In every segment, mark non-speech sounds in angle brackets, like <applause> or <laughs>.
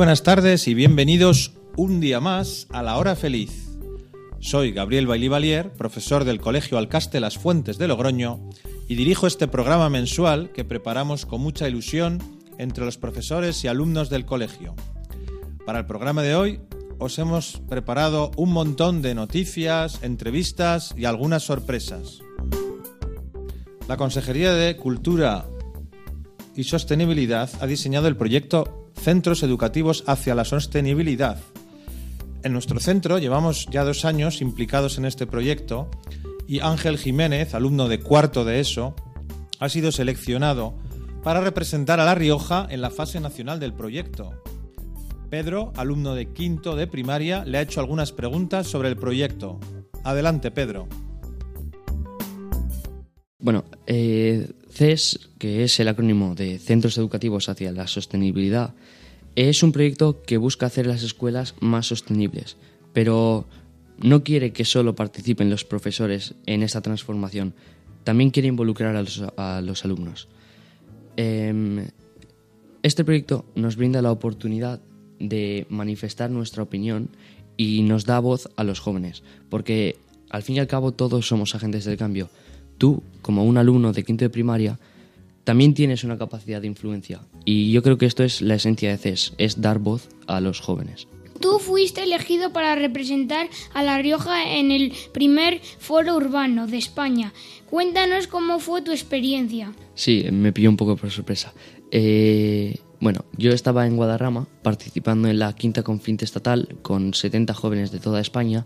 Buenas tardes y bienvenidos un día más a la hora feliz. Soy Gabriel Bailivalier, profesor del Colegio Alcaste Las Fuentes de Logroño, y dirijo este programa mensual que preparamos con mucha ilusión entre los profesores y alumnos del colegio. Para el programa de hoy os hemos preparado un montón de noticias, entrevistas y algunas sorpresas. La Consejería de Cultura y Sostenibilidad ha diseñado el proyecto Centros Educativos hacia la Sostenibilidad. En nuestro centro llevamos ya dos años implicados en este proyecto y Ángel Jiménez, alumno de cuarto de ESO, ha sido seleccionado para representar a La Rioja en la fase nacional del proyecto. Pedro, alumno de quinto de primaria, le ha hecho algunas preguntas sobre el proyecto. Adelante, Pedro. Bueno, eh, CES, que es el acrónimo de Centros Educativos hacia la Sostenibilidad, es un proyecto que busca hacer las escuelas más sostenibles, pero no quiere que solo participen los profesores en esta transformación, también quiere involucrar a los, alumnos. Em, este proyecto nos brinda la oportunidad de manifestar nuestra opinión y nos da voz a los jóvenes, porque al fin y al cabo todos somos agentes del cambio. Tú, como un alumno de quinto de primaria, también tienes una capacidad de influencia y yo creo que esto es la esencia de CES, es dar voz a los jóvenes. Tú fuiste elegido para representar a La Rioja en el primer foro urbano de España. Cuéntanos cómo fue tu experiencia. Sí, me pilló un poco por sorpresa. Eh, bueno, yo estaba en Guadarrama participando en la quinta confinte estatal con 70 jóvenes de toda España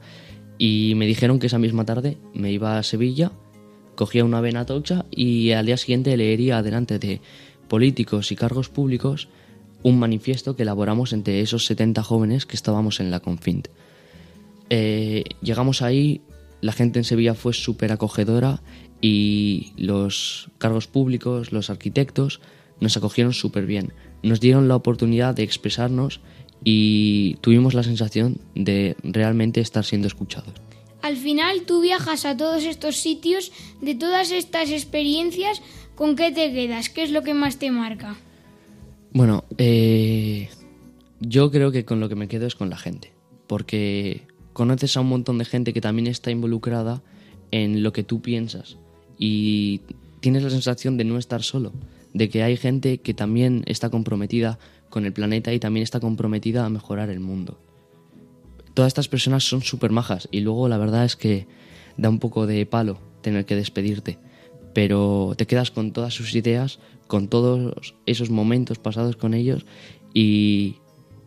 y me dijeron que esa misma tarde me iba a Sevilla, cogía una vena tocha y al día siguiente leería delante de políticos y cargos públicos un manifiesto que elaboramos entre esos 70 jóvenes que estábamos en la confint. Eh, llegamos ahí, la gente en Sevilla fue súper acogedora y los cargos públicos, los arquitectos, nos acogieron súper bien. Nos dieron la oportunidad de expresarnos y tuvimos la sensación de realmente estar siendo escuchados. Al final tú viajas a todos estos sitios, de todas estas experiencias, ¿con qué te quedas? ¿Qué es lo que más te marca? Bueno, eh, yo creo que con lo que me quedo es con la gente, porque conoces a un montón de gente que también está involucrada en lo que tú piensas y tienes la sensación de no estar solo, de que hay gente que también está comprometida con el planeta y también está comprometida a mejorar el mundo. Todas estas personas son súper majas y luego la verdad es que da un poco de palo tener que despedirte, pero te quedas con todas sus ideas, con todos esos momentos pasados con ellos y,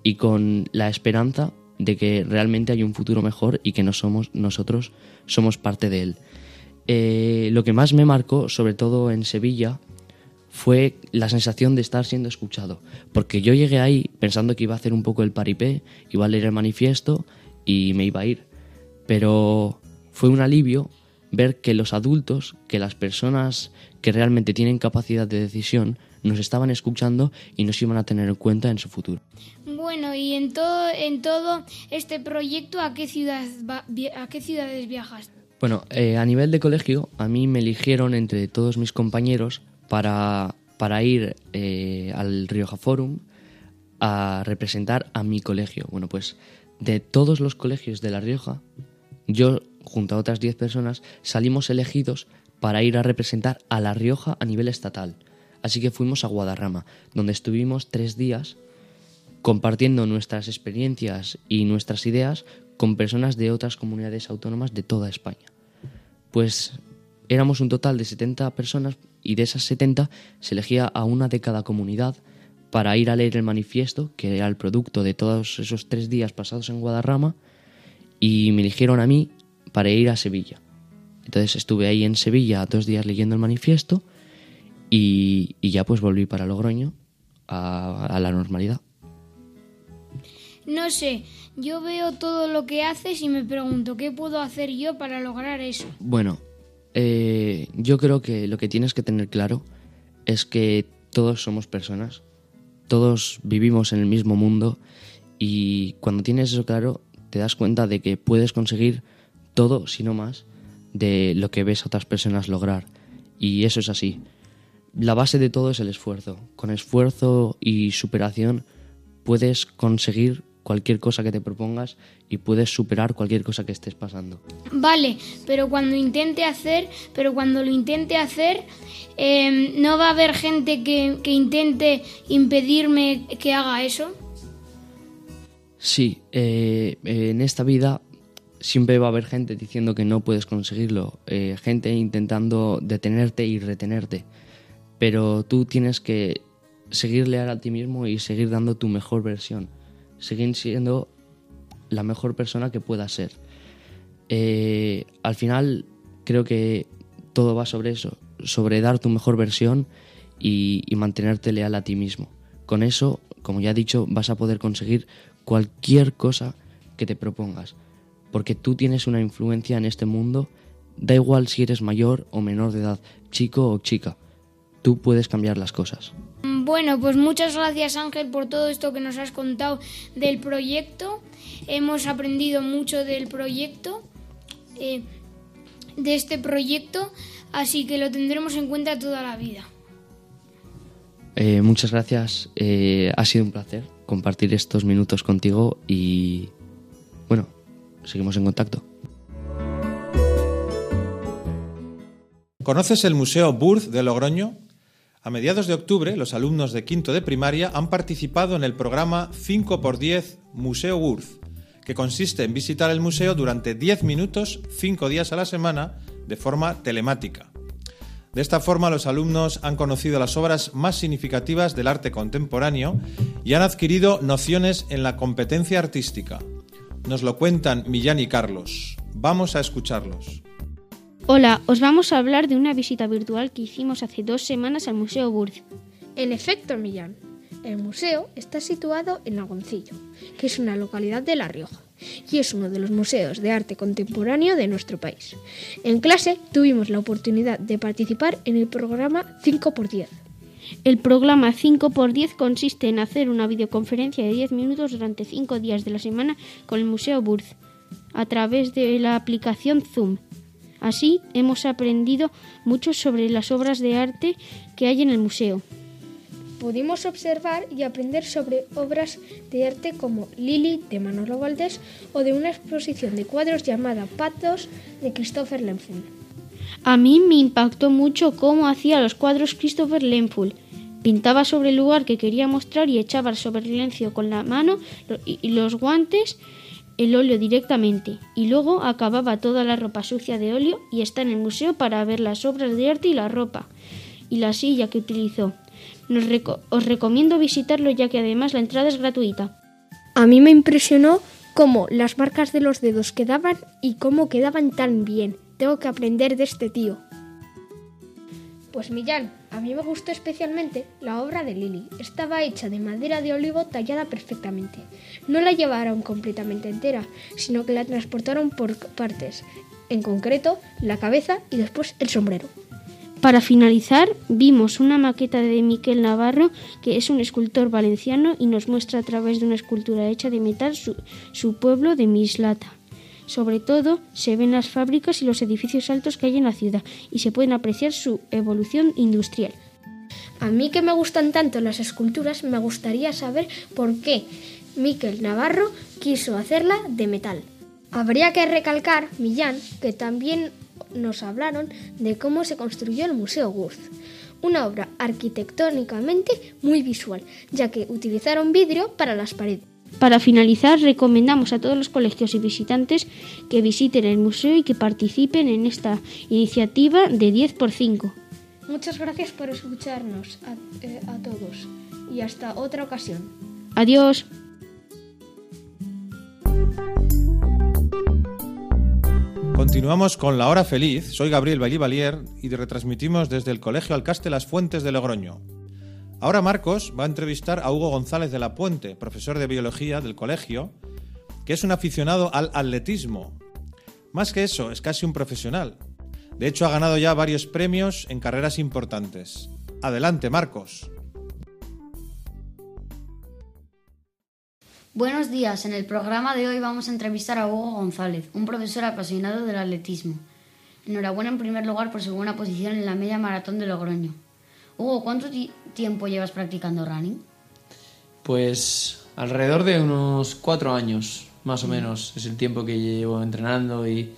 y con la esperanza de que realmente hay un futuro mejor y que no somos nosotros somos parte de él. Eh, lo que más me marcó, sobre todo en Sevilla, fue la sensación de estar siendo escuchado. Porque yo llegué ahí pensando que iba a hacer un poco el paripé, iba a leer el manifiesto y me iba a ir. Pero fue un alivio ver que los adultos, que las personas que realmente tienen capacidad de decisión, nos estaban escuchando y nos iban a tener en cuenta en su futuro. Bueno, y en todo, en todo este proyecto, ¿a qué, ciudad va- a qué ciudades viajas? Bueno, eh, a nivel de colegio, a mí me eligieron entre todos mis compañeros para, para ir eh, al Rioja Forum a representar a mi colegio. Bueno, pues de todos los colegios de La Rioja, yo, junto a otras 10 personas, salimos elegidos para ir a representar a La Rioja a nivel estatal. Así que fuimos a Guadarrama, donde estuvimos tres días compartiendo nuestras experiencias y nuestras ideas con personas de otras comunidades autónomas de toda España. Pues éramos un total de 70 personas y de esas 70 se elegía a una de cada comunidad para ir a leer el manifiesto, que era el producto de todos esos tres días pasados en Guadarrama, y me eligieron a mí para ir a Sevilla. Entonces estuve ahí en Sevilla dos días leyendo el manifiesto y, y ya pues volví para Logroño a, a la normalidad. No sé, yo veo todo lo que haces y me pregunto qué puedo hacer yo para lograr eso. Bueno, eh, yo creo que lo que tienes que tener claro es que todos somos personas, todos vivimos en el mismo mundo y cuando tienes eso claro te das cuenta de que puedes conseguir todo, si no más, de lo que ves a otras personas lograr. Y eso es así. La base de todo es el esfuerzo. Con esfuerzo y superación puedes conseguir cualquier cosa que te propongas y puedes superar cualquier cosa que estés pasando. Vale, pero cuando intente hacer, pero cuando lo intente hacer, eh, no va a haber gente que, que intente impedirme que haga eso. Sí, eh, eh, en esta vida siempre va a haber gente diciendo que no puedes conseguirlo, eh, gente intentando detenerte y retenerte, pero tú tienes que seguir leal a ti mismo y seguir dando tu mejor versión, seguir siendo la mejor persona que puedas ser. Eh, al final creo que todo va sobre eso, sobre dar tu mejor versión y mantenerte leal a ti mismo. Con eso, como ya he dicho, vas a poder conseguir cualquier cosa que te propongas, porque tú tienes una influencia en este mundo, da igual si eres mayor o menor de edad, chico o chica, tú puedes cambiar las cosas. Bueno, pues muchas gracias Ángel por todo esto que nos has contado del proyecto. Hemos aprendido mucho del proyecto, eh, de este proyecto, así que lo tendremos en cuenta toda la vida. Eh, muchas gracias, eh, ha sido un placer compartir estos minutos contigo y bueno, seguimos en contacto. ¿Conoces el Museo Burz de Logroño? A mediados de octubre, los alumnos de quinto de primaria han participado en el programa 5x10 Museo Burz, que consiste en visitar el museo durante 10 minutos, 5 días a la semana, de forma telemática. De esta forma, los alumnos han conocido las obras más significativas del arte contemporáneo y han adquirido nociones en la competencia artística. Nos lo cuentan Millán y Carlos. Vamos a escucharlos. Hola, os vamos a hablar de una visita virtual que hicimos hace dos semanas al Museo Burz. En efecto, Millán. El museo está situado en Agoncillo, que es una localidad de La Rioja, y es uno de los museos de arte contemporáneo de nuestro país. En clase tuvimos la oportunidad de participar en el programa 5x10. El programa 5x10 consiste en hacer una videoconferencia de 10 minutos durante 5 días de la semana con el Museo Burz, a través de la aplicación Zoom. Así hemos aprendido mucho sobre las obras de arte que hay en el museo. Pudimos observar y aprender sobre obras de arte como Lili de Manolo Valdés o de una exposición de cuadros llamada Patos de Christopher Lenfun. A mí me impactó mucho cómo hacía los cuadros Christopher Lenful. Pintaba sobre el lugar que quería mostrar y echaba sobre el lienzo con la mano y los guantes el óleo directamente y luego acababa toda la ropa sucia de óleo y está en el museo para ver las obras de arte y la ropa y la silla que utilizó. Nos reco os recomiendo visitarlo ya que además la entrada es gratuita. A mí me impresionó cómo las marcas de los dedos quedaban y cómo quedaban tan bien. Tengo que aprender de este tío. Pues Millán, a mí me gustó especialmente la obra de Lili. Estaba hecha de madera de olivo tallada perfectamente. No la llevaron completamente entera, sino que la transportaron por partes, en concreto la cabeza y después el sombrero. Para finalizar, vimos una maqueta de Miquel Navarro, que es un escultor valenciano y nos muestra a través de una escultura hecha de metal su, su pueblo de Mislata. Sobre todo se ven las fábricas y los edificios altos que hay en la ciudad y se pueden apreciar su evolución industrial. A mí que me gustan tanto las esculturas, me gustaría saber por qué Miquel Navarro quiso hacerla de metal. Habría que recalcar, Millán, que también nos hablaron de cómo se construyó el Museo Gurz, una obra arquitectónicamente muy visual, ya que utilizaron vidrio para las paredes. Para finalizar, recomendamos a todos los colegios y visitantes que visiten el museo y que participen en esta iniciativa de 10 por 5. Muchas gracias por escucharnos a, eh, a todos y hasta otra ocasión. Adiós. Continuamos con la hora feliz. Soy Gabriel Bailivalier y retransmitimos desde el Colegio Alcaste Las Fuentes de Logroño. Ahora Marcos va a entrevistar a Hugo González de la Puente, profesor de biología del colegio, que es un aficionado al atletismo. Más que eso, es casi un profesional. De hecho, ha ganado ya varios premios en carreras importantes. Adelante, Marcos. Buenos días, en el programa de hoy vamos a entrevistar a Hugo González, un profesor apasionado del atletismo. Enhorabuena en primer lugar por su buena posición en la media maratón de Logroño. Hugo, ¿cuánto ti- tiempo llevas practicando running? Pues alrededor de unos cuatro años, más o menos, es el tiempo que llevo entrenando y,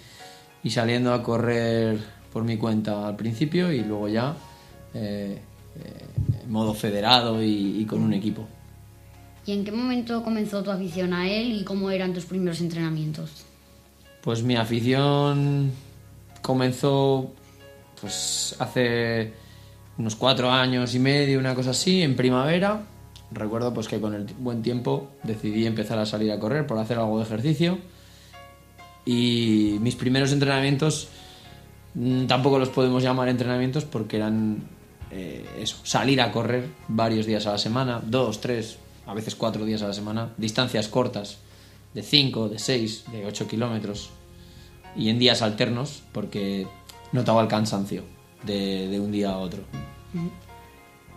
y saliendo a correr por mi cuenta al principio y luego ya eh, eh, en modo federado y, y con un equipo. ¿Y en qué momento comenzó tu afición a él y cómo eran tus primeros entrenamientos? Pues mi afición comenzó pues hace unos cuatro años y medio, una cosa así, en primavera. Recuerdo pues que con el buen tiempo decidí empezar a salir a correr por hacer algo de ejercicio. Y mis primeros entrenamientos mm, tampoco los podemos llamar entrenamientos porque eran eh, eso, salir a correr varios días a la semana, dos, tres, a veces cuatro días a la semana, distancias cortas de 5, de 6, de 8 kilómetros y en días alternos porque notaba el cansancio de, de un día a otro.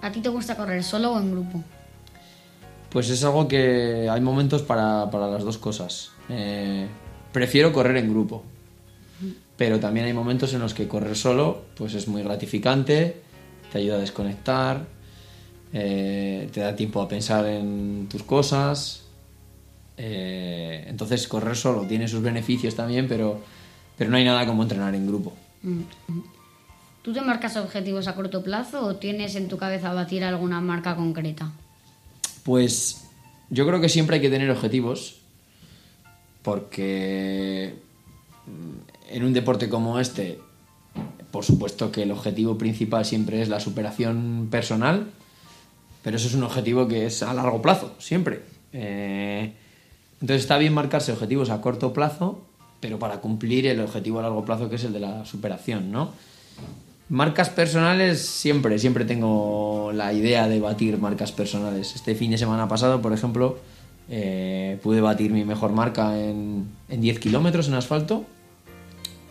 ¿A ti te gusta correr solo o en grupo? Pues es algo que hay momentos para, para las dos cosas. Eh, prefiero correr en grupo, pero también hay momentos en los que correr solo pues es muy gratificante, te ayuda a desconectar, eh, te da tiempo a pensar en tus cosas. eh, entonces correr solo tiene sus beneficios también, pero, pero no hay nada como entrenar en grupo. ¿Tú te marcas objetivos a corto plazo o tienes en tu cabeza batir alguna marca concreta? Pues yo creo que siempre hay que tener objetivos, porque mm, en un deporte como este, por supuesto que el objetivo principal siempre es la superación personal, pero eso es un objetivo que es a largo plazo, siempre. Eh, entonces está bien marcarse objetivos a corto plazo, pero para cumplir el objetivo a largo plazo que es el de la superación, ¿no? Marcas personales, siempre, siempre tengo la idea de batir marcas personales. Este fin de semana pasado, por ejemplo, eh, pude batir mi mejor marca en, en 10 kilómetros en asfalto,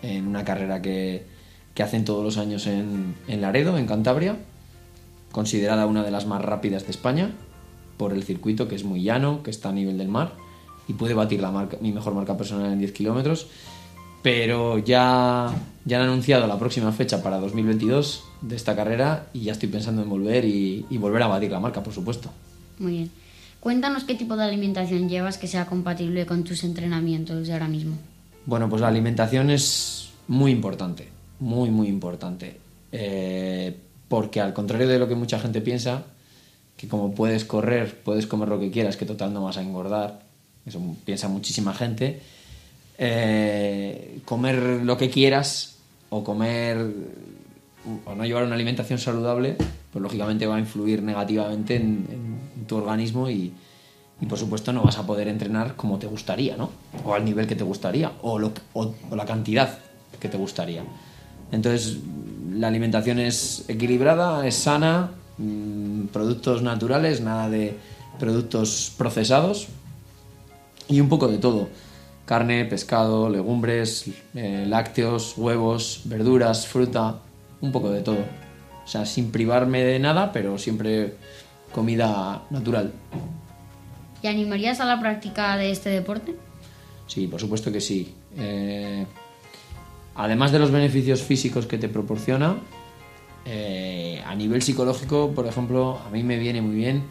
en una carrera que, que hacen todos los años en, en Laredo, en Cantabria, considerada una de las más rápidas de España, por el circuito que es muy llano, que está a nivel del mar, y pude batir la marca, mi mejor marca personal en 10 kilómetros pero ya, ya han anunciado la próxima fecha para 2022 de esta carrera y ya estoy pensando en volver y, y volver a batir la marca, por supuesto. Muy bien. Cuéntanos qué tipo de alimentación llevas que sea compatible con tus entrenamientos de ahora mismo. Bueno, pues la alimentación es muy importante, muy, muy importante. Eh, porque al contrario de lo que mucha gente piensa, que como puedes correr, puedes comer lo que quieras, que total no vas a engordar, eso piensa muchísima gente, eh, comer lo que quieras o comer o no llevar una alimentación saludable, pues lógicamente va a influir negativamente en, tu organismo y, y, por supuesto no vas a poder entrenar como te gustaría, ¿no? O al nivel que te gustaría, o, la cantidad que te gustaría. Entonces, la alimentación es equilibrada, es sana, mmm, productos naturales, nada de productos procesados y un poco de todo carne, pescado, legumbres, eh, lácteos, huevos, verduras, fruta, un poco de todo. O sea, sin privarme de nada, pero siempre comida natural. ¿Y animarías a la práctica de este deporte? Sí, por supuesto que sí. Eh, además de los beneficios físicos que te proporciona, eh, a nivel psicológico, por ejemplo, a mí me viene muy bien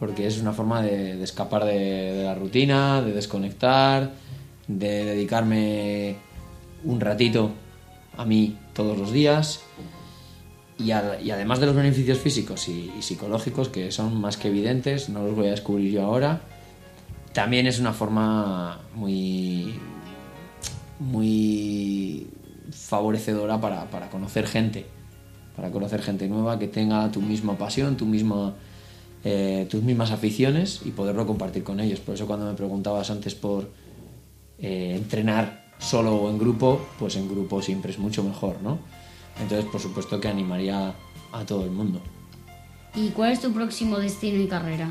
porque es una forma de, de escapar de, de la rutina, de desconectar, de dedicarme un ratito a mí todos los días y, además de los beneficios físicos y, psicológicos que son más que evidentes, no los voy a descubrir yo ahora, también es una forma muy, muy favorecedora para, para conocer gente, para conocer gente nueva que tenga tu misma pasión, eh, tus mismas aficiones y poderlo compartir con ellos. Por eso cuando me preguntabas antes por eh, entrenar solo o en grupo, pues en grupo siempre es mucho mejor, ¿no? Entonces, por supuesto que animaría a todo el mundo. ¿Y cuál es tu próximo destino y carrera?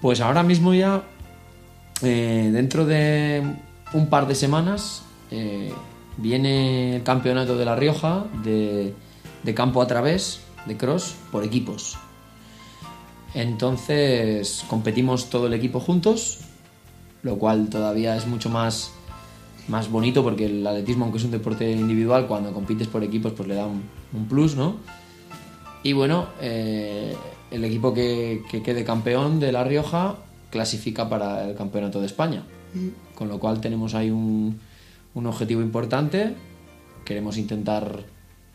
Pues ahora mismo ya, eh, dentro de un par de semanas, eh, viene el campeonato de La Rioja de, de campo a través, de cross, por equipos. Entonces competimos todo el equipo juntos, lo cual todavía es mucho más, más bonito porque el atletismo, aunque es un deporte individual, cuando compites por equipos pues le da un, un plus, ¿no? Y bueno, eh, el equipo que, que quede campeón de La Rioja clasifica para el campeonato de España. Con lo cual tenemos ahí un, un objetivo importante. Queremos intentar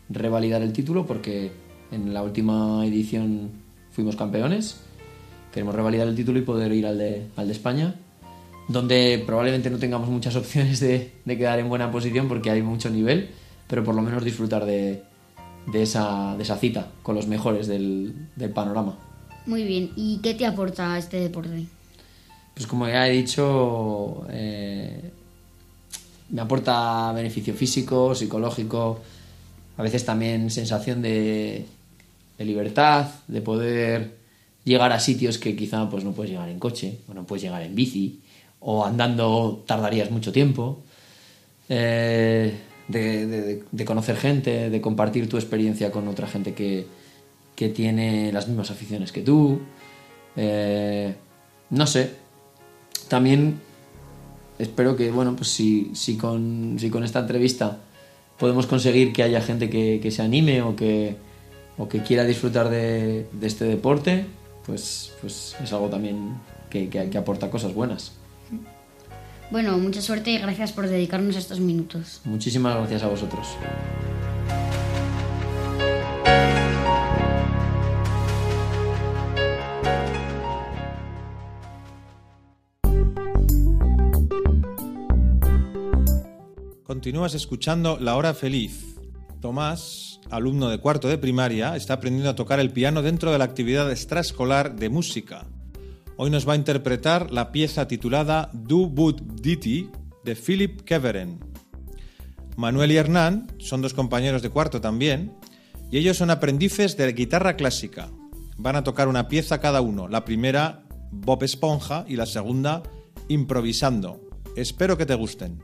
revalidar el título porque en la última edición fuimos campeones. Queremos revalidar el título y poder ir al de, al de España, donde probablemente no tengamos muchas <laughs> opciones de, de quedar en buena posición porque hay mucho nivel, pero por lo menos disfrutar de, de, esa, de esa cita con los mejores del, del panorama. Muy bien, ¿y qué te aporta este deporte? Pues como ya he dicho, eh, me aporta beneficio físico, psicológico, a veces también sensación de, de libertad, de poder llegar a sitios que quizá pues, no puedes llegar en coche, o no puedes llegar en bici, o andando tardarías mucho tiempo. Eh, de, conocer gente, de compartir tu experiencia con otra gente que, que tiene las mismas aficiones que tú. Eh, no sé. También espero que, bueno, pues si, si, con, si con esta entrevista podemos conseguir que haya gente que, que se anime o que, o que quiera disfrutar de, de este deporte, pues, pues es algo también que- que aporta cosas buenas. Bueno, mucha suerte y gracias por dedicarnos estos minutos. Muchísimas gracias a vosotros. Continúas escuchando La Hora Feliz. Tomás, alumno de cuarto de primaria, está aprendiendo a tocar el piano dentro de la actividad extraescolar de música. Hoy nos va a interpretar la pieza titulada Du Bud Diti de Philip Keveren. Manuel y Hernán son dos compañeros de cuarto también, y ellos son aprendices de guitarra clásica. Van a tocar una pieza cada uno, la primera Bob Esponja y la segunda improvisando. Espero que te gusten.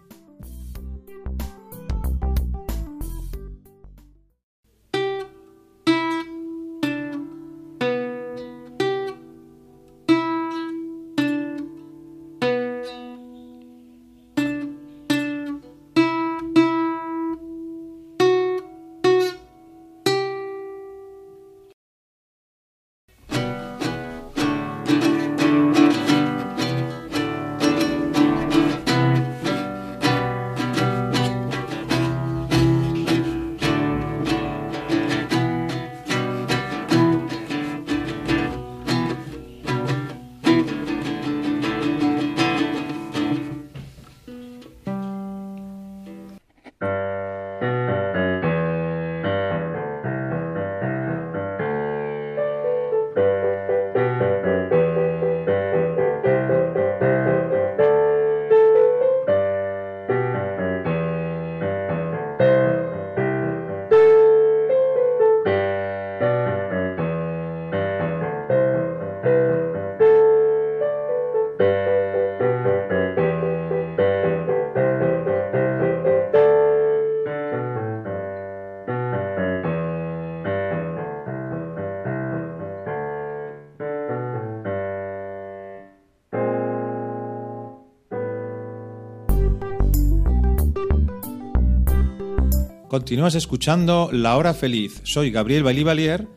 Continúas escuchando La Hora Feliz. Soy Gabriel Bailivalier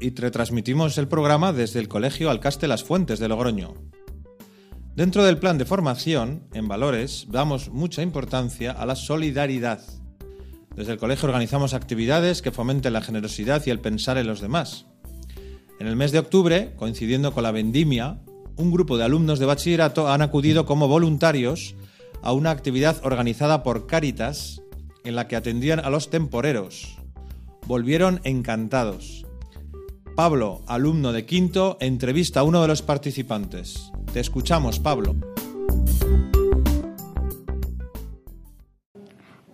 y retransmitimos el programa desde el Colegio Alcaste Las Fuentes de Logroño. Dentro del plan de formación en valores damos mucha importancia a la solidaridad. Desde el colegio organizamos actividades que fomenten la generosidad y el pensar en los demás. En el mes de octubre, coincidiendo con la vendimia, un grupo de alumnos de bachillerato han acudido como voluntarios a una actividad organizada por Cáritas en la que atendían a los temporeros. Volvieron encantados. Pablo, alumno de quinto, entrevista a uno de los participantes. Te escuchamos, Pablo.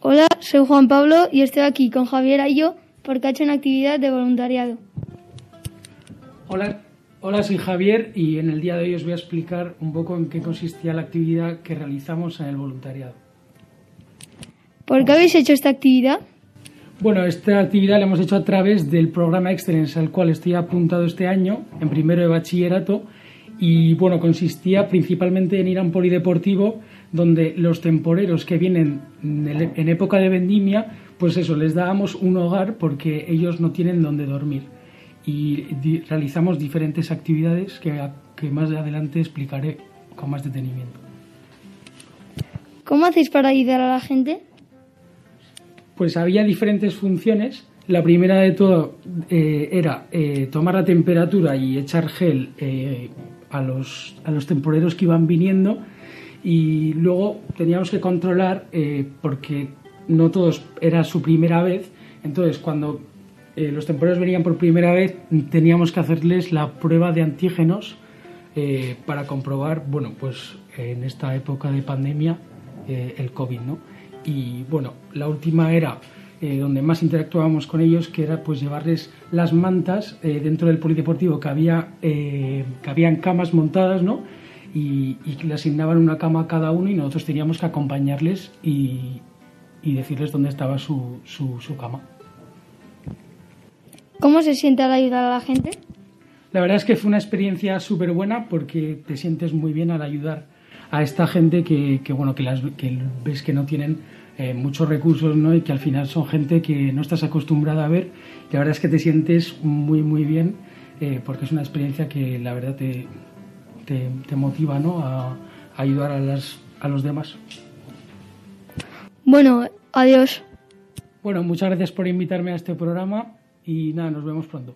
Hola, soy Juan Pablo y estoy aquí con Javier Ayo porque ha hecho una actividad de voluntariado. Hola, hola, soy Javier y en el día de hoy os voy a explicar un poco en qué consistía la actividad que realizamos en el voluntariado. ¿Por qué habéis hecho esta actividad? Bueno, esta actividad la hemos hecho a través del programa Excellence al cual estoy apuntado este año, en primero de bachillerato, y bueno, consistía principalmente en ir a un polideportivo donde los temporeros que vienen en época de vendimia, pues eso, les dábamos un hogar porque ellos no tienen donde dormir. Y realizamos diferentes actividades que, que más adelante explicaré con más detenimiento. ¿Cómo hacéis para ayudar a la gente? Pues había diferentes funciones. La primera de todo eh, era eh, tomar la temperatura y echar gel eh, a, los, a los temporeros que iban viniendo. Y luego teníamos que controlar, porque no todos era su primera vez. Entonces, cuando los temporeros venían por primera vez, teníamos que hacerles la prueba de antígenos para comprobar, bueno, pues en esta época de pandemia, el COVID, ¿no? Y bueno, la última era eh, donde más interactuábamos con ellos, que era pues llevarles las mantas eh, dentro del polideportivo, que había, eh, que habían camas montadas, ¿no? Y, y le asignaban una cama a cada uno y nosotros teníamos que acompañarles y, y decirles dónde estaba su, su, su cama. ¿Cómo se siente al ayudar a la gente? La verdad es que fue una experiencia súper buena porque te sientes muy bien al ayudar a esta gente que, que, bueno, que, las, que ves que no tienen eh, muchos recursos ¿no? y que al final son gente que no estás acostumbrada a ver. Y la verdad es que te sientes muy, muy bien eh, porque es una experiencia que la verdad te, te, te motiva ¿no? a, a ayudar a, las, a los demás. Bueno, adiós. Bueno, muchas gracias por invitarme a este programa y nada, nos vemos pronto.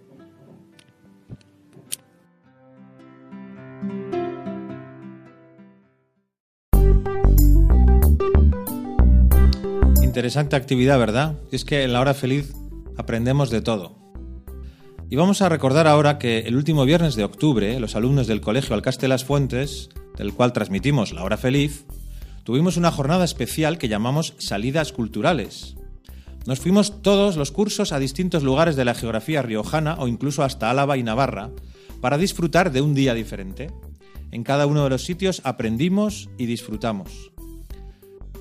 Interesante actividad, ¿verdad? Y es que en la hora feliz aprendemos de todo. Y vamos a recordar ahora que el último viernes de octubre, los alumnos del Colegio Alcaste Las Fuentes, del cual transmitimos la hora feliz, tuvimos una jornada especial que llamamos Salidas Culturales. Nos fuimos todos los cursos a distintos lugares de la geografía riojana o incluso hasta Álava y Navarra para disfrutar de un día diferente. En cada uno de los sitios aprendimos y disfrutamos.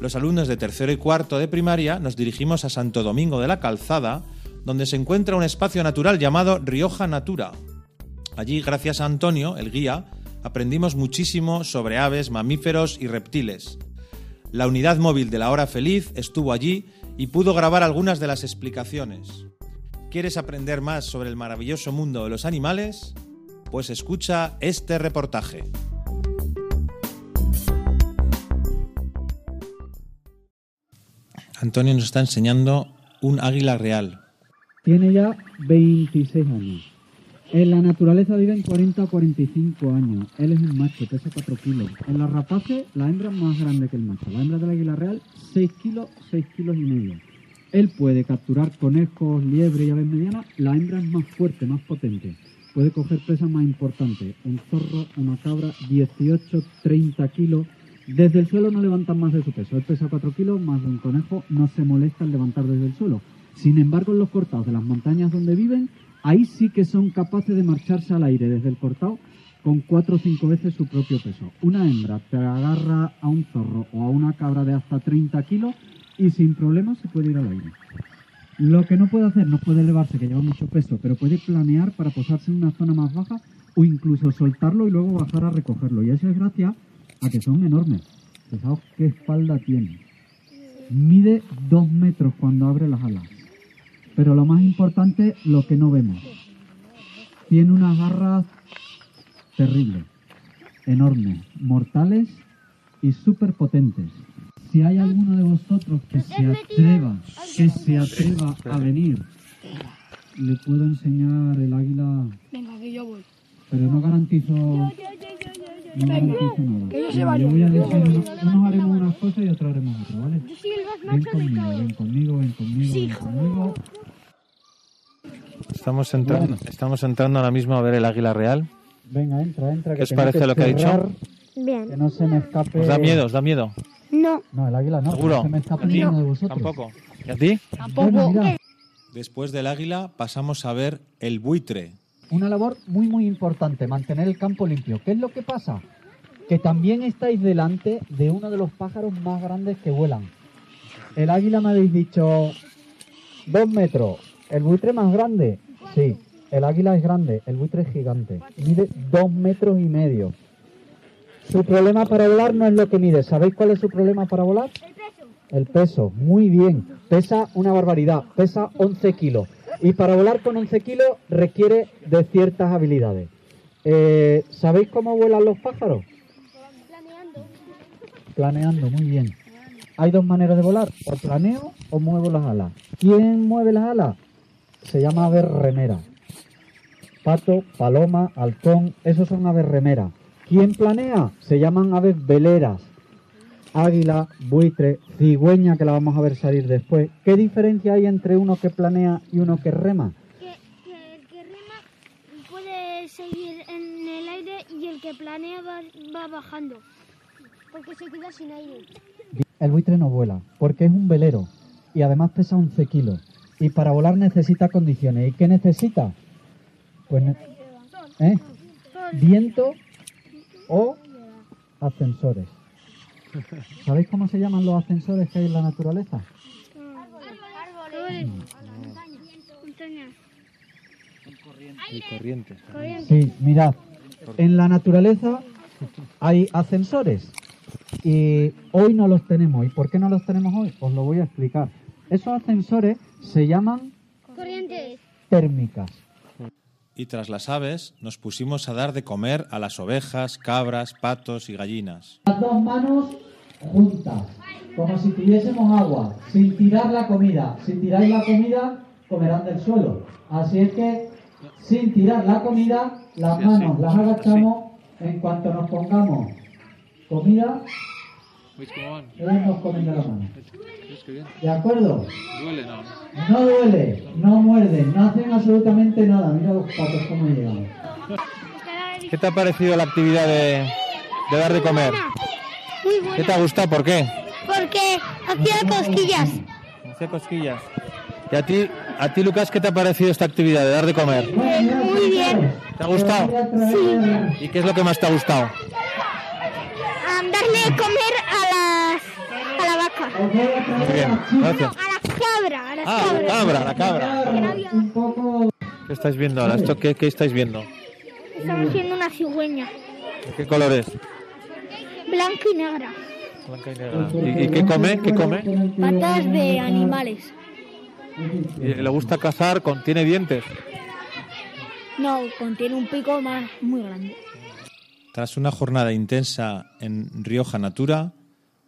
Los alumnos de tercero y cuarto de primaria nos dirigimos a Santo Domingo de la Calzada, donde se encuentra un espacio natural llamado Rioja Natura. Allí, gracias a Antonio, el guía, aprendimos muchísimo sobre aves, mamíferos y reptiles. La unidad móvil de la hora feliz estuvo allí y pudo grabar algunas de las explicaciones. ¿Quieres aprender más sobre el maravilloso mundo de los animales? Pues escucha este reportaje. Antonio nos está enseñando un águila real. Tiene ya 26 años. En la naturaleza viven 40 o 45 años. Él es un macho, pesa 4 kilos. En las rapaces, la hembra es más grande que el macho. La hembra del águila real, 6 kilos, 6 kilos y medio. Él puede capturar conejos, liebre y aves medianas. La hembra es más fuerte, más potente. Puede coger presas más importantes. Un zorro, una cabra, 18, 30 kilos. Desde el suelo no levantan más de su peso. Él pesa 4 kilos, más de un conejo no se molesta en levantar desde el suelo. Sin embargo, en los cortados de las montañas donde viven, ahí sí que son capaces de marcharse al aire desde el cortado con cuatro o cinco veces su propio peso. Una hembra te agarra a un zorro o a una cabra de hasta 30 kilos y sin problemas se puede ir al aire. Lo que no puede hacer, no puede elevarse, que lleva mucho peso, pero puede planear para posarse en una zona más baja o incluso soltarlo y luego bajar a recogerlo. Y eso es gracias a que son enormes. Fijaos qué espalda tiene. Mide dos metros cuando abre las alas. Pero lo más importante, lo que no vemos. Tiene unas garras terribles, enormes, mortales y súper potentes. Si hay alguno de vosotros que se atreva, que se atreva a venir, le puedo enseñar el águila, Venga, que yo voy. pero no garantizo. Que yo sé Mira, varios. unos, haremos unas cosas y otros haremos otras, ¿vale? Yo soy el más Ven macho de conmigo, todos. ven conmigo, ven conmigo, ven conmigo. Estamos entrando, estamos entrando ahora mismo a ver el águila real. Venga, entra, entra. ¿Qué que os parece que lo que ha dicho? Bien. Que no se me escape. ¿Os da miedo? ¿Os da miedo? No. No, el águila no. ¿Seguro? No se me escape ninguno de vosotros. Tampoco. ¿Y a ti? Bueno, mira, Después del águila pasamos a ver el buitre. Una labor muy, muy importante, mantener el campo limpio. ¿Qué es lo que pasa? Que también estáis delante de uno de los pájaros más grandes que vuelan. El águila me habéis dicho dos metros. ¿El buitre más grande? Sí. El águila es grande, el buitre es gigante. Mide dos metros y medio. Su problema para volar no es lo que mide. ¿Sabéis cuál es su problema para volar? El peso, muy bien. Pesa una barbaridad, pesa 11 kilos. Y para volar con 11 kilos requiere de ciertas habilidades. Eh, ¿Sabéis cómo vuelan los pájaros? Planeando, muy bien. Hay dos maneras de volar, o planeo o muevo las alas. ¿Quién mueve las alas? Se llama ave remera. Pato, paloma, halcón, esos son aves remeras. ¿Quién planea? Se llaman aves veleras águila, buitre, cigüeña, que la vamos a ver salir después. ¿Qué diferencia hay entre uno que planea y uno que rema? Que, que el que rema puede seguir en el aire y el que planea va, va bajando. Porque se queda sin aire. El buitre no vuela, porque es un velero y además pesa 11 kilos. Y para volar necesita condiciones. ¿Y qué necesita? Pues ¿eh? viento o ascensores. ¿Sabéis cómo se llaman los ascensores que hay en la naturaleza? Árboles. Montañas. Y corrientes. Sí, mirad, en la naturaleza hay ascensores y hoy no los tenemos. ¿Y por qué no los tenemos hoy? Os lo voy a explicar. Esos ascensores se llaman Corrientes. térmicas. Y tras las aves nos pusimos a dar de comer a las ovejas, cabras, patos y gallinas. Las dos manos juntas, como si tuviésemos agua, sin tirar la comida. Si tiráis la comida, comerán del suelo. Así es que, sin tirar la comida, las manos las agachamos en cuanto nos pongamos comida, comen de la mano. ¿De acuerdo? Duele, no. No duele, no muerden, no hacen absolutamente nada. Mira los patos cómo llegan. ¿Qué te ha parecido la actividad de, de dar de comer? Muy buena. ¿Qué te ha gustado? ¿Por qué? Porque hacía cosquillas. Hacía cosquillas. ¿Y a ti, a ti, Lucas, qué te ha parecido esta actividad de dar de comer? Muy bien. ¿Te ha gustado? Sí. ¿Y qué es lo que más te ha gustado? Am, darle de comer a las a la vaca. Muy bien, gracias. A la cabra, a Ah, la cabra, la cabra. ¿Qué estáis viendo ahora? ¿Esto qué, qué estáis viendo? Estamos haciendo una cigüeña, ¿De qué color es? blanca y negra. Blanca y negra. ¿Y, y qué come? ¿Qué come? Patas de animales. ¿Y ¿Le gusta cazar? Con, ¿Tiene dientes? No, contiene un pico más muy grande. Tras una jornada intensa en Rioja Natura,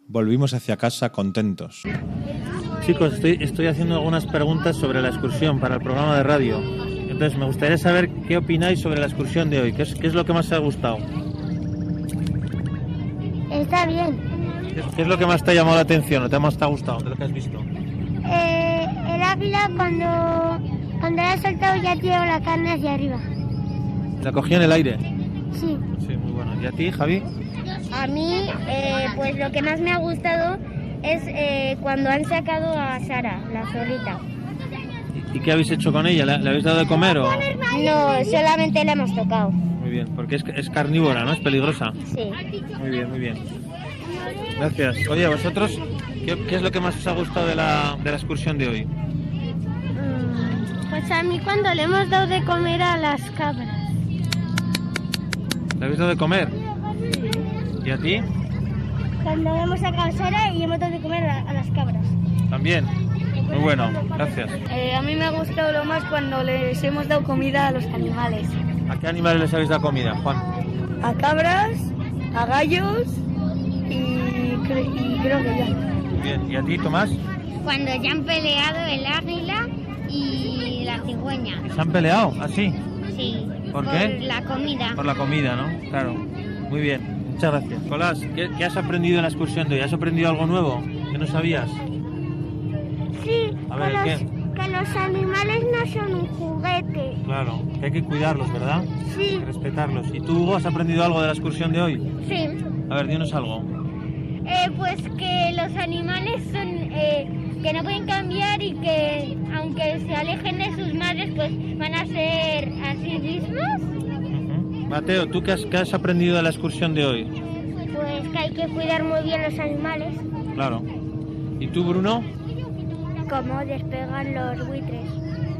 volvimos hacia casa contentos. Chicos, estoy, estoy haciendo algunas preguntas sobre la excursión para el programa de radio. Entonces, me gustaría saber qué opináis sobre la excursión de hoy. ¿Qué es, qué es lo que más os ha gustado? Está bien. ¿Qué, qué es lo que más te ha llamado la atención o te ha más te ha gustado de lo que has visto? Eh, el águila cuando, cuando la ha soltado ya tirado la carne hacia arriba. La cogí en el aire. Sí. Sí, muy bueno. ¿Y a ti, Javi? A mí, eh, pues lo que más me ha gustado es eh, cuando han sacado a Sara, la zorrita. ¿Y qué habéis hecho con ella? ¿Le, habéis dado de comer o...? No, solamente la hemos tocado. Muy bien, porque es, es carnívora, ¿no? Es peligrosa. Sí. Muy bien, muy bien. Gracias. Oye, vosotros, ¿qué, qué es lo que más os ha gustado de la, de la excursión de hoy? Pues a mí cuando le hemos dado de comer a las cabras. ¿Le habéis dado de comer? ¿Y a ti? Cuando hemos sacado a Sara y hemos dado de comer a, a las cabras. También. Muy bueno, gracias. Eh, a mí me ha gustado lo más cuando les hemos dado comida a los animales. ¿A qué animales les habéis dado comida, Juan? A cabras, a gallos y, cre- y creo que ya. Muy bien. ¿Y a ti, Tomás? Cuando ya han peleado el águila y la cigüeña. ¿Se han peleado? ¿Así? Sí. ¿Por qué? la comida. Por la comida, ¿no? Claro. Muy bien. Muchas gracias. Colás, ¿qué, qué has aprendido en la excursión de hoy? ¿Has aprendido algo nuevo que no sabías? Sí, A ver, que, ¿qué? los, que los animales no son un juguete. Claro, que hay que cuidarlos, ¿verdad? Sí. Hay que respetarlos. ¿Y tú, Hugo, has aprendido algo de la excursión de hoy? Sí. A ver, dinos algo. Eh, pues que los animales son eh, que no pueden cambiar y que aunque se alejen de sus madres, pues van a ser así mismos. Mateo, ¿tú qué has, qué has aprendido de la excursión de hoy? Pues que hay que cuidar muy bien los animales, Claro. ¿Y tú, Bruno? como despegan los buitres.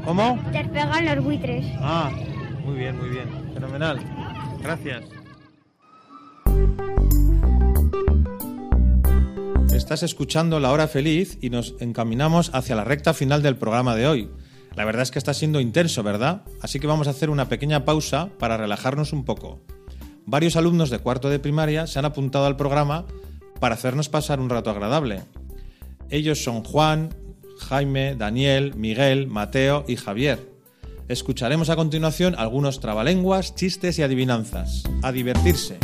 ¿Cómo? Despegan los buitres. Ah, muy bien, muy bien. Fenomenal. Gracias. Estás escuchando La Hora Feliz y nos encaminamos hacia la recta final del programa de hoy. La verdad es que está siendo intenso, ¿verdad? Así que vamos a hacer una pequeña pausa para relajarnos un poco. Varios alumnos de cuarto de primaria se han apuntado al programa para hacernos pasar un rato agradable. Ellos son Juan, Jaime, Daniel, Miguel, Mateo y Javier. Escucharemos a continuación algunos trabalenguas, chistes y adivinanzas. A divertirse.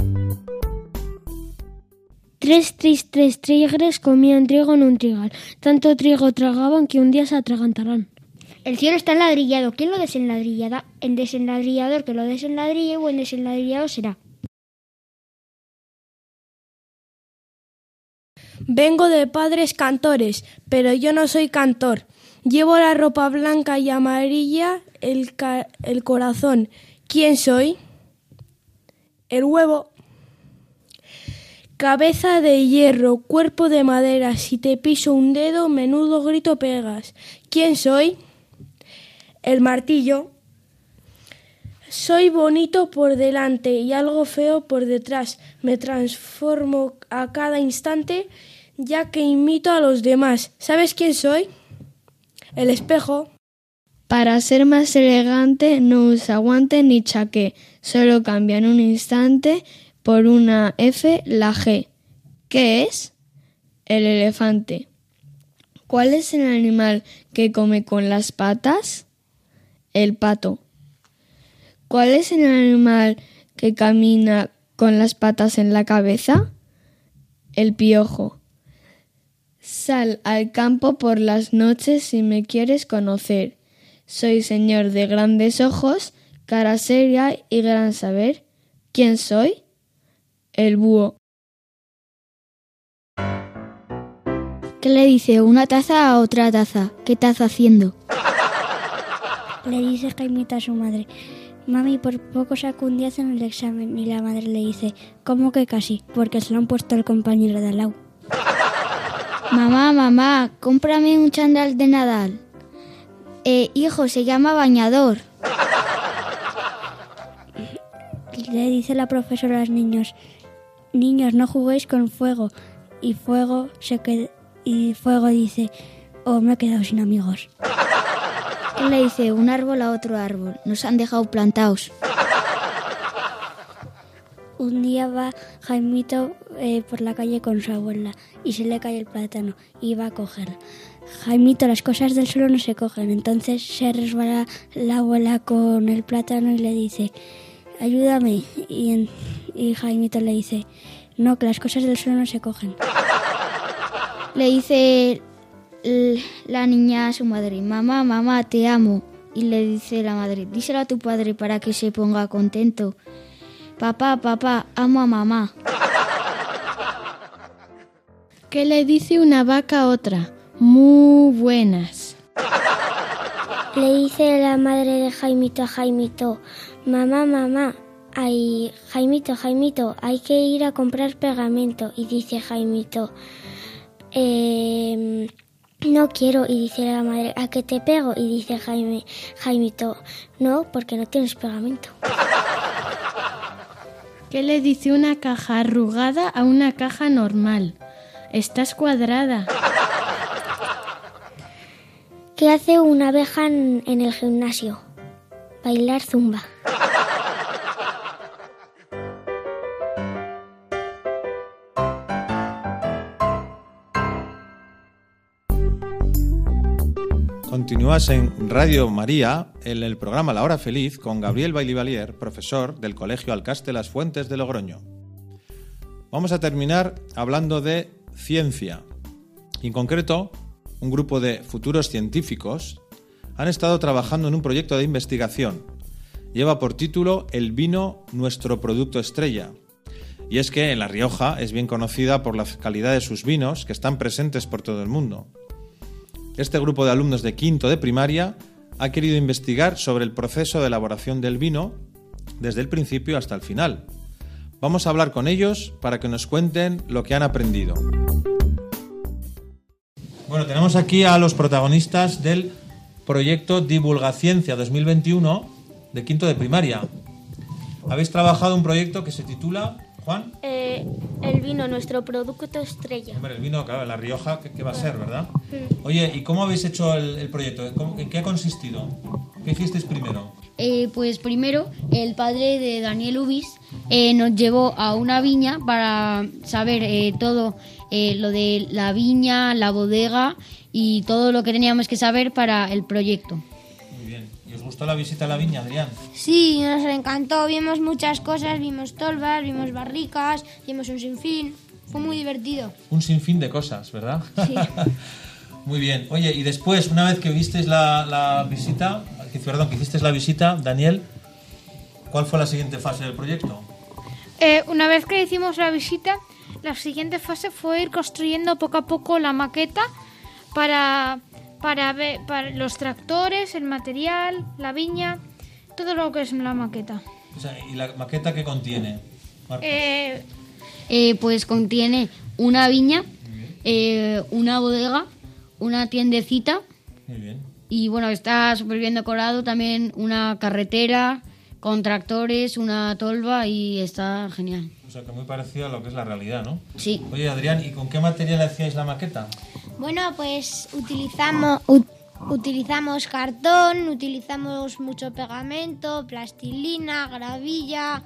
Tres, tres, tres comían trigo en un trigal. Tanto trigo tragaban que un día se atragantarán. El cielo está enladrillado. ¿Quién lo desenladrillará? El desenladrillador que lo desenladrille, buen desenladrillado será. Vengo de padres cantores, pero yo no soy cantor. Llevo la ropa blanca y amarilla, el, ca- el corazón. ¿Quién soy? El huevo. Cabeza de hierro, cuerpo de madera. Si te piso un dedo, menudo grito pegas. ¿Quién soy? El martillo. Soy bonito por delante y algo feo por detrás. Me transformo a cada instante ya que imito a los demás. ¿Sabes quién soy? El espejo. Para ser más elegante no usa guante ni chaqué, solo cambia en un instante por una F la G. ¿Qué es? El elefante. ¿Cuál es el animal que come con las patas? El pato. ¿Cuál es el animal que camina con las patas en la cabeza? El piojo. Sal al campo por las noches si me quieres conocer. Soy señor de grandes ojos, cara seria y gran saber. ¿Quién soy? El búho. ¿Qué le dice una taza a otra taza? ¿Qué taza haciendo? Le dice Jaimita a su madre. Mami, por poco saco un 10 en el examen. Y la madre le dice, ¿cómo que casi? Porque se lo han puesto el compañero de al lado. <laughs> Mamá, mamá, cómprame un chandal de Nadal. Eh, hijo, se llama bañador. <laughs> Le dice la profesora a los niños, niños, no juguéis con fuego. Y fuego se qued- y fuego dice, oh, me he quedado sin amigos. ¿Qué le dice un árbol a otro árbol? Nos han dejado plantados. Un día va Jaimito eh, por la calle con su abuela y se le cae el plátano y va a cogerlo. Jaimito, las cosas del suelo no se cogen, entonces se resbala la abuela con el plátano y le dice, ayúdame. Y, en- y Jaimito le dice, no, que las cosas del suelo no se cogen. Le dice la niña a su madre, mamá, mamá, te amo. Y le dice la madre, díselo a tu padre para que se ponga contento. Papá, papá, amo a mamá. ¿Qué le dice una vaca a otra? Muy buenas. Le dice la madre de Jaimito a Jaimito, mamá, mamá, ay, Jaimito, Jaimito, hay que ir a comprar pegamento. Y dice Jaimito, "Em, no quiero. Y dice la madre, ¿a qué te pego? Y dice Jaime, Jaimito, no, porque no tienes pegamento. ¿Qué le dice una caja arrugada a una caja normal? Estás cuadrada. ¿Qué hace una abeja en, en el gimnasio? Bailar zumba. Continúas en Radio María, en el programa La Hora Feliz, con Gabriel Bailivalier, profesor del Colegio Alcaste Las Fuentes de Logroño. vamos a terminar hablando de ciencia. En concreto, un grupo de futuros científicos han estado trabajando en un proyecto de investigación. Lleva por título El vino, nuestro producto estrella. Y es que en La Rioja es bien conocida por la calidad de sus vinos que están presentes por todo el mundo. Este grupo de alumnos de quinto de primaria ha querido investigar sobre el proceso de elaboración del vino desde el principio hasta el final. Vamos a hablar con ellos para que nos cuenten lo que han aprendido. Bueno, tenemos aquí a los protagonistas del proyecto Divulgaciencia 2021 de quinto de primaria. Habéis trabajado un proyecto que se titula, Juan, Eh, el vino, nuestro producto estrella. Hombre, el vino, claro, en La Rioja, ¿qué, qué va a ser, verdad? Oye, ¿y cómo habéis hecho el, el proyecto? ¿Cómo- ¿En qué ha consistido? ¿Qué hicisteis primero? Eh, pues primero, el padre de Daniel Ubis eh, nos llevó a una viña para saber eh, todo eh, lo de la viña, la bodega y todo lo que teníamos que saber para el proyecto. Gustó la visita a la viña, Adrián? Sí, nos encantó. Vimos muchas cosas, vimos tolvas, vimos barricas, vimos un sinfín. Fue muy divertido. Un sinfín de cosas, ¿verdad? Sí. <laughs> Muy bien. Oye, y después, una vez que visteis la, la visita, que- perdón, que hicisteis la visita, Daniel, ¿cuál fue la siguiente fase del proyecto? Eh, una vez que hicimos la visita, la siguiente fase fue ir construyendo poco a poco la maqueta para, para, ver, para los tractores, el material, la viña, todo lo que es la maqueta. O sea, ¿y la maqueta qué contiene? Eh, Eh, pues contiene una viña, eh, una bodega, una tiendecita Muy bien. y bueno, está súper bien decorado también una carretera con tractores, una tolva y está genial. O sea, que muy parecido a lo que es la realidad, ¿no? Sí. Oye, Adrián, ¿y con qué material hacíais la maqueta? Bueno, pues utilizamos, ut- utilizamos cartón, utilizamos mucho pegamento, plastilina, gravilla,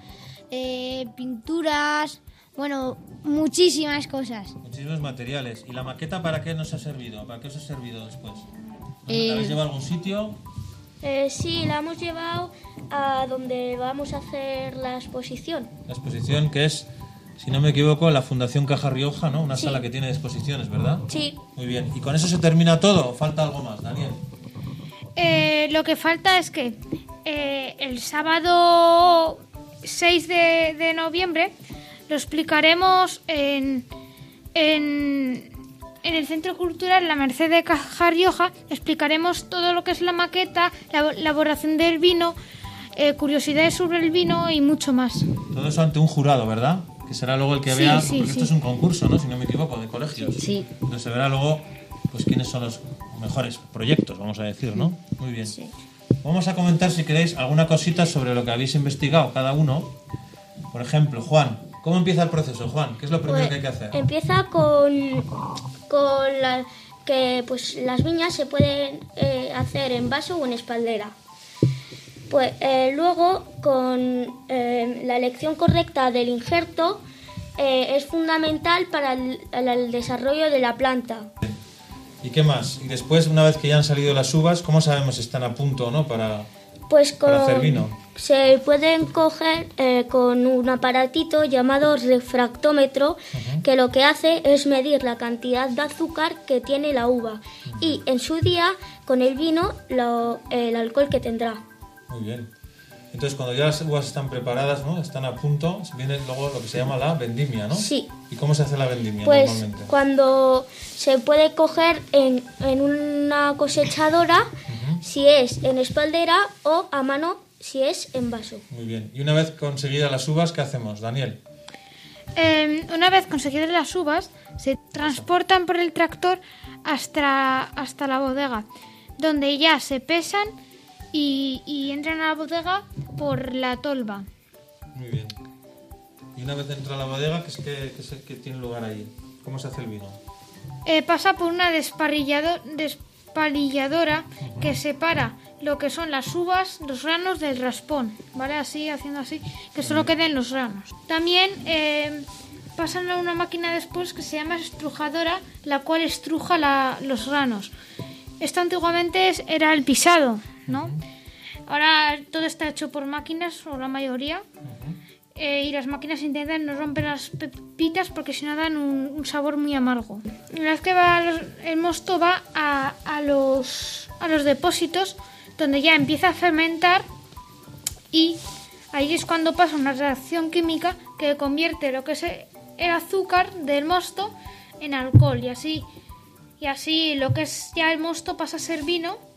eh, pinturas, bueno, muchísimas cosas. Muchísimos materiales. ¿Y la maqueta para qué nos ha servido? ¿Para qué os ha servido después? Eh, ¿La habéis llevado a algún sitio? Eh, sí, la hemos llevado a donde vamos a hacer la exposición. La exposición que es, si no me equivoco, la Fundación Caja Rioja, ¿no? Una Sí. sala que tiene exposiciones, ¿verdad? Sí. Muy bien. ¿Y con eso se termina todo? ¿O falta algo más, Daniel? eh, lo que falta es que eh, el sábado 6 de, de noviembre lo explicaremos en, en, en el Centro Cultural La Merced de Caja Rioja. Explicaremos todo lo que es la maqueta, la elaboración del vino, eh, curiosidades sobre el vino y mucho más. Todo eso ante un jurado, ¿verdad? Que será luego el que Sí, vea, sí, porque sí. esto es un concurso, ¿no? Si no me equivoco, de colegios. Sí. Entonces se verá luego, pues, quiénes son los mejores proyectos, vamos a decir, ¿no? Muy bien. Vamos a comentar, si queréis, alguna cosita sobre lo que habéis investigado cada uno. Por ejemplo, Juan, ¿cómo empieza el proceso, Juan? ¿Qué es lo primero Pues, que hay que hacer? Empieza con, con la- que pues las viñas se pueden eh, hacer en vaso o en espaldera. Pues eh, luego con eh, la elección correcta del injerto es fundamental para el, el desarrollo de la planta. ¿Y qué más? Y después, una vez que ya han salido las uvas, ¿cómo sabemos si están a punto o no para, Pues con, para hacer vino? se pueden coger con un aparatito llamado refractómetro que lo que hace es medir la cantidad de azúcar que tiene la uva y en su día con el vino lo- el alcohol que tendrá. Muy bien. Entonces, cuando ya las uvas están preparadas, ¿no? Están a punto, viene luego lo que se llama la vendimia, ¿no? Sí. ¿Y cómo se hace la vendimia Pues normalmente? cuando se puede coger en, en una cosechadora si es en espaldera o a mano si es en vaso. Muy bien. Y una vez conseguidas las uvas, ¿qué hacemos, Daniel? Eh, una vez conseguidas las uvas, se transportan por el tractor hasta, hasta la bodega, donde ya se pesan y, y entran a la bodega por la tolva. Muy bien. Y una vez entra a la bodega, ¿qué, es que, qué es- qué tiene lugar ahí? ¿Cómo se hace el vino? Eh, pasa por una despalillado- despalilladora que separa lo que son las uvas, los granos del raspón, ¿vale? Así, haciendo así, que solo queden los granos. También eh, pasan a una máquina después que se llama estrujadora, la cual estruja la- los granos. Esto antiguamente era el pisado, ¿no? Ahora todo está hecho por máquinas, o la mayoría. Eh, y las máquinas intentan no romper las pepitas porque si no dan un, sabor muy amargo. Una vez que va el mosto va a, a los, a los depósitos donde ya empieza a fermentar y ahí es cuando pasa una reacción química que convierte lo que es el azúcar del mosto en alcohol y así y así lo que es ya el mosto pasa a ser vino ¿Qué-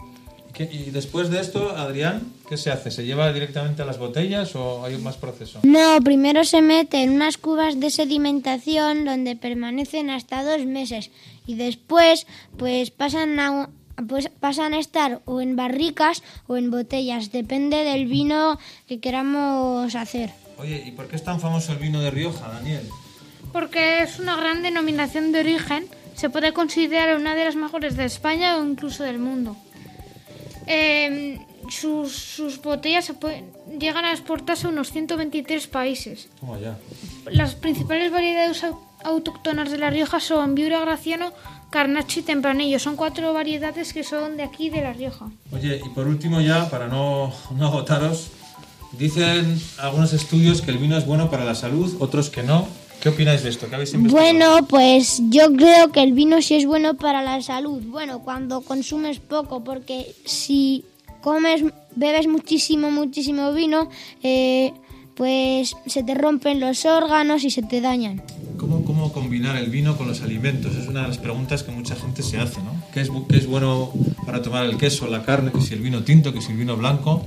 Y después de esto, Adrián, ¿qué se hace? ¿Se lleva directamente a las botellas o hay más proceso? No, primero se mete en unas cubas de sedimentación donde permanecen hasta dos meses y después pues pasan a, pues pasan a estar o en barricas o en botellas, depende del vino que queramos hacer. Oye, ¿y por qué es tan famoso el vino de Rioja, Daniel? porque es una gran denominación de origen se puede considerar una de las mejores de España o incluso del mundo Eh, sus, sus botellas se pueden- llegan a exportarse a unos 123 países ya. Las principales variedades au- autóctonas de La Rioja son Viura Graciano, Carnacho y Tempranillo. Son cuatro variedades que son de aquí, de La Rioja. Oye, y por último ya, para no, no agotaros, dicen algunos estudios que el vino es bueno para la salud, otros que no. ¿Qué opináis de esto? ¿Qué habéis investigado? Bueno, pues yo creo que el vino sí es bueno para la salud. Bueno, cuando consumes poco, porque si comes, bebes muchísimo, muchísimo vino, eh, pues se te rompen los órganos y se te dañan. ¿Cómo, ¿Cómo combinar el vino con los alimentos? Es una de las preguntas que mucha gente se hace, ¿no? ¿Qué es, qué es bueno para tomar el queso, la carne, que si el vino tinto, que si el vino blanco?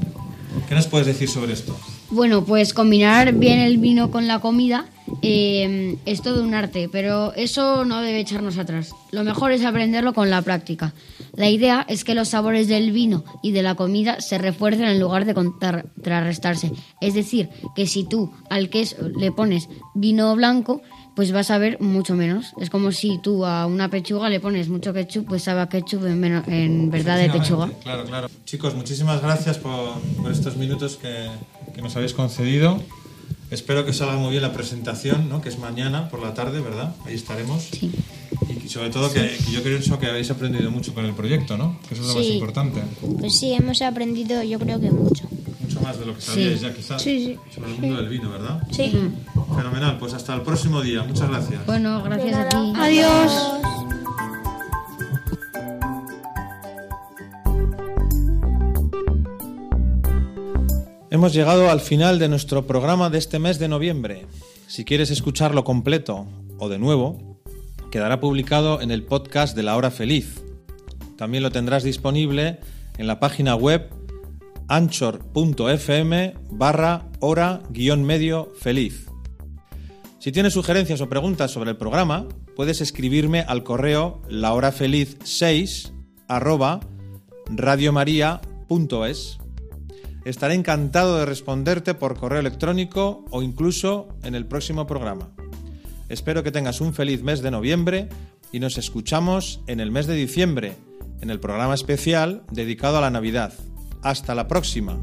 ¿Qué nos puedes decir sobre esto? Bueno, pues combinar bien el vino con la comida eh, es todo un arte, pero eso no debe echarnos atrás. Lo mejor es aprenderlo con la práctica. La idea es que los sabores del vino y de la comida se refuercen en lugar de contrarrestarse. Es decir, que si tú al queso le pones vino blanco, pues vas a ver mucho menos. Es como si tú a una pechuga le pones mucho ketchup, pues sabe a ketchup en, verdad de pechuga. Claro, claro. Chicos, muchísimas gracias por, por estos minutos que, que nos habéis concedido. Espero que salga muy bien la presentación, ¿no? que es mañana por la tarde, ¿verdad? Ahí estaremos. Y sobre todo que, que yo creo que habéis aprendido mucho con el proyecto, ¿no? Que eso es lo más Sí. importante. Pues sí, hemos aprendido yo creo que mucho. Mucho más de lo que sabíais Sí. ya quizás Sí, sí. sobre el mundo del vino, ¿verdad? Sí. Fenomenal, pues hasta el próximo día. Muchas gracias. Bueno, gracias a ti. Adiós. Hemos llegado al final de nuestro programa de este mes de noviembre. Si quieres escucharlo completo o de nuevo, quedará publicado en el podcast de La Hora Feliz. También lo tendrás disponible en la página web anchor.fm barra hora guion medio feliz. Si tienes sugerencias o preguntas sobre el programa, puedes escribirme al correo lahorafeliz6 arroba radiomaria.es. Estaré encantado de responderte por correo electrónico o incluso en el próximo programa. Espero que tengas un feliz mes de noviembre y nos escuchamos en el mes de diciembre, en el programa especial dedicado a la Navidad. Hasta la próxima.